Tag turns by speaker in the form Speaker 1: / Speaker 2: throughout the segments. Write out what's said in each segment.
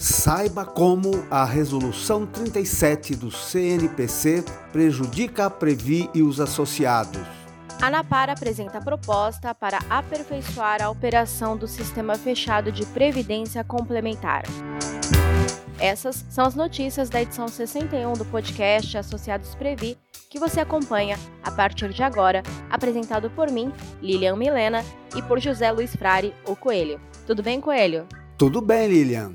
Speaker 1: Saiba como a Resolução 37 do CNPC prejudica a Previ e os associados.
Speaker 2: A ANAPAR apresenta a proposta para aperfeiçoar a operação do Sistema Fechado de Previdência Complementar. Essas são as notícias da edição 61 do podcast Associados Previ, que você acompanha a partir de agora, apresentado por mim, Lilian Milena, e por José Luiz Frari, o Coelho. Tudo bem, Coelho?
Speaker 1: Tudo bem, Lilian.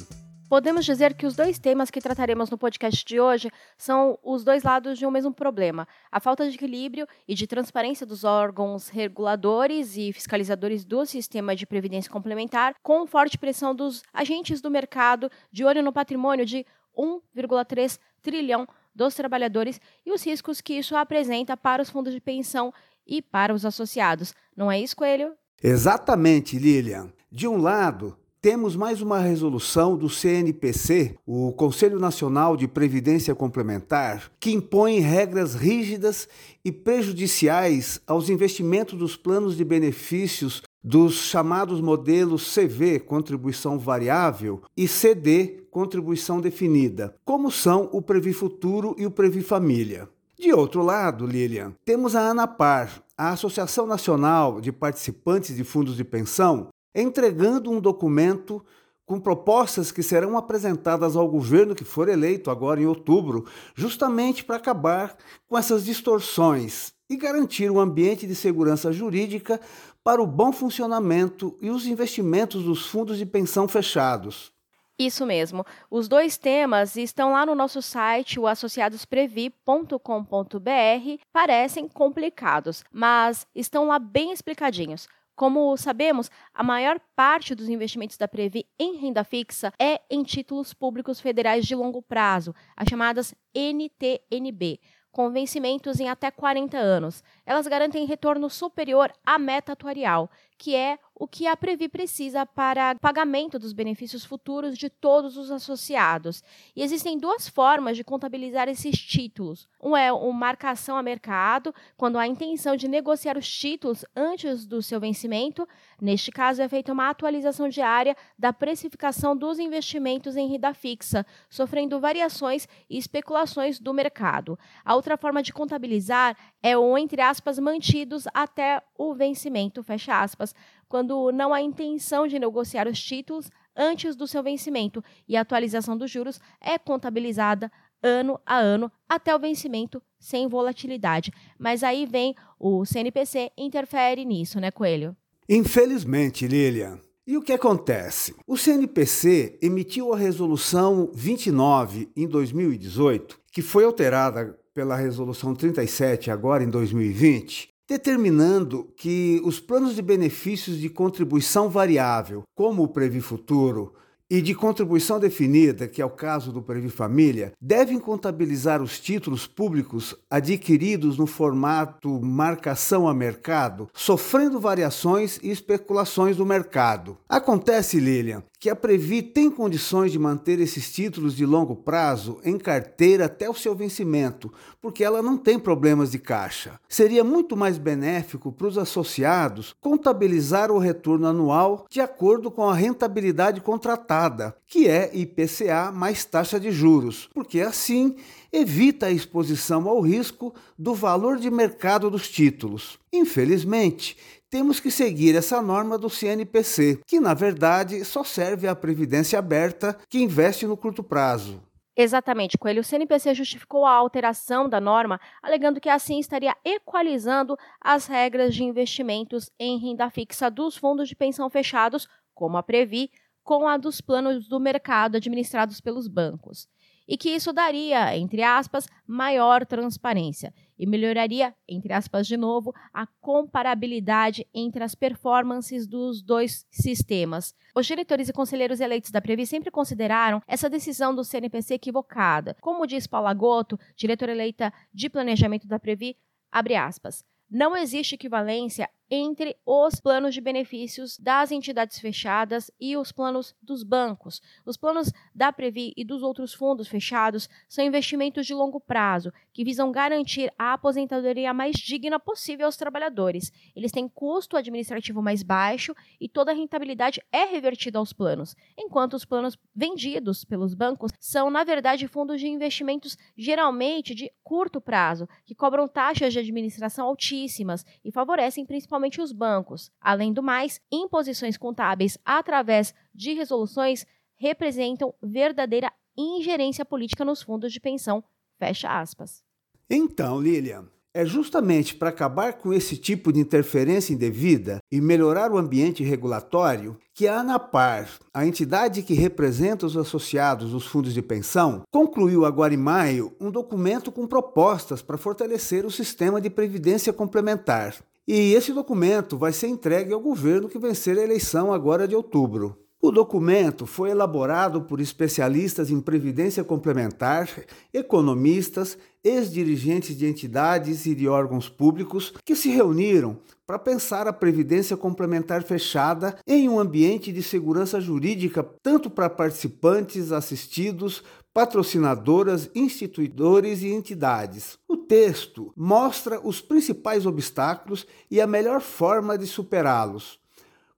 Speaker 2: Podemos dizer que os dois temas que trataremos no podcast de hoje são os dois lados de um mesmo problema: a falta de equilíbrio e de transparência dos órgãos reguladores e fiscalizadores do sistema de previdência complementar, com forte pressão dos agentes do mercado de olho no patrimônio de 1,3 trilhão dos trabalhadores e os riscos que isso apresenta para os fundos de pensão e para os associados. Não é isso, Coelho?
Speaker 1: Exatamente, Lilian. De um lado, temos mais uma resolução do CNPC, o Conselho Nacional de Previdência Complementar, que impõe regras rígidas e prejudiciais aos investimentos dos planos de benefícios dos chamados modelos CV, contribuição variável, e CD, contribuição definida, como são o Previ Futuro e o Previ Família. De outro lado, Lilian, temos a ANAPAR, a Associação Nacional de Participantes de Fundos de Pensão, entregando um documento com propostas que serão apresentadas ao governo que for eleito agora em outubro, justamente para acabar com essas distorções e garantir um ambiente de segurança jurídica para o bom funcionamento e os investimentos dos fundos de pensão fechados.
Speaker 2: Isso mesmo. Os dois temas estão lá no nosso site, o associadosprevi.com.br. Parecem complicados, mas estão lá bem explicadinhos. Como sabemos, a maior parte dos investimentos da Previ em renda fixa é em títulos públicos federais de longo prazo, as chamadas NTNB, com vencimentos em até 40 anos. Elas garantem retorno superior à meta atuarial, que é o que a Previ precisa para pagamento dos benefícios futuros de todos os associados. E existem duas formas de contabilizar esses títulos. Um é uma marcação a mercado, quando há intenção de negociar os títulos antes do seu vencimento. Neste caso, é feita uma atualização diária da precificação dos investimentos em renda fixa, sofrendo variações e especulações do mercado. A outra forma de contabilizar é o, entre aspas, mantidos até o vencimento, fecha aspas, quando não há intenção de negociar os títulos antes do seu vencimento e a atualização dos juros é contabilizada ano a ano até o vencimento sem volatilidade. Mas aí vem o CNPC interfere nisso, né, Coelho?
Speaker 1: Infelizmente, Lilian. E o que acontece? O CNPC emitiu a resolução 29 em 2018, que foi alterada pela resolução 37 agora em 2020, determinando que os planos de benefícios de contribuição variável, como o Previ Futuro, e de contribuição definida, que é o caso do Previ Família, devem contabilizar os títulos públicos adquiridos no formato marcação a mercado, sofrendo variações e especulações do mercado. Acontece, Lilian, que a Previ tem condições de manter esses títulos de longo prazo em carteira até o seu vencimento, porque ela não tem problemas de caixa. Seria muito mais benéfico para os associados contabilizar o retorno anual de acordo com a rentabilidade contratada, que é IPCA mais taxa de juros, porque assim evita a exposição ao risco do valor de mercado dos títulos. Infelizmente, temos que seguir essa norma do CNPC, que na verdade só serve à previdência aberta que investe no curto prazo.
Speaker 2: Exatamente, Coelho. O CNPC justificou a alteração da norma, alegando que assim estaria equalizando as regras de investimentos em renda fixa dos fundos de pensão fechados, como a Previ, com a dos planos do mercado administrados pelos bancos e que isso daria, entre aspas, maior transparência e melhoraria, entre aspas de novo, a comparabilidade entre as performances dos dois sistemas. Os diretores e conselheiros eleitos da Previ sempre consideraram essa decisão do CNPC equivocada. Como diz Paula Goto, diretora eleita de planejamento da Previ, abre aspas, não existe equivalência entre os planos de benefícios das entidades fechadas e os planos dos bancos. Os planos da Previ e dos outros fundos fechados são investimentos de longo prazo que visam garantir a aposentadoria mais digna possível aos trabalhadores. Eles têm custo administrativo mais baixo e toda a rentabilidade é revertida aos planos, enquanto os planos vendidos pelos bancos são, na verdade, fundos de investimentos geralmente de curto prazo, que cobram taxas de administração altíssimas e favorecem principalmente principalmente os bancos. Além do mais, imposições contábeis através de resoluções representam verdadeira ingerência política nos fundos de pensão. Fecha aspas.
Speaker 1: Então, Lilian, é justamente para acabar com esse tipo de interferência indevida e melhorar o ambiente regulatório que a ANAPAR, a entidade que representa os associados dos fundos de pensão, concluiu agora em maio um documento com propostas para fortalecer o sistema de previdência complementar. E esse documento vai ser entregue ao governo que vencer a eleição agora de outubro. O documento foi elaborado por especialistas em previdência complementar, economistas, ex-dirigentes de entidades e de órgãos públicos que se reuniram para pensar a previdência complementar fechada em um ambiente de segurança jurídica tanto para participantes, assistidos, patrocinadoras, instituidores e entidades. O texto mostra os principais obstáculos e a melhor forma de superá-los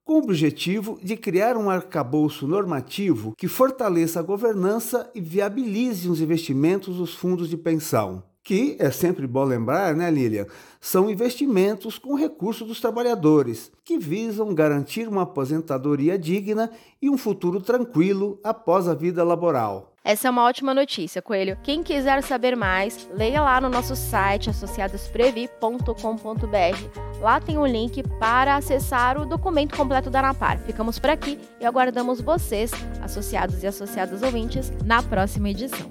Speaker 1: com o objetivo de criar um arcabouço normativo que fortaleça a governança e viabilize os investimentos dos fundos de pensão. Que é sempre bom lembrar, né, Lilian? São investimentos com recursos dos trabalhadores, que visam garantir uma aposentadoria digna e um futuro tranquilo após a vida laboral.
Speaker 2: Essa é uma ótima notícia, Coelho. Quem quiser saber mais, leia lá no nosso site associadosprevi.com.br. Lá tem um link para acessar o documento completo da ANAPAR. Ficamos por aqui e aguardamos vocês, associados e associadas ouvintes, na próxima edição.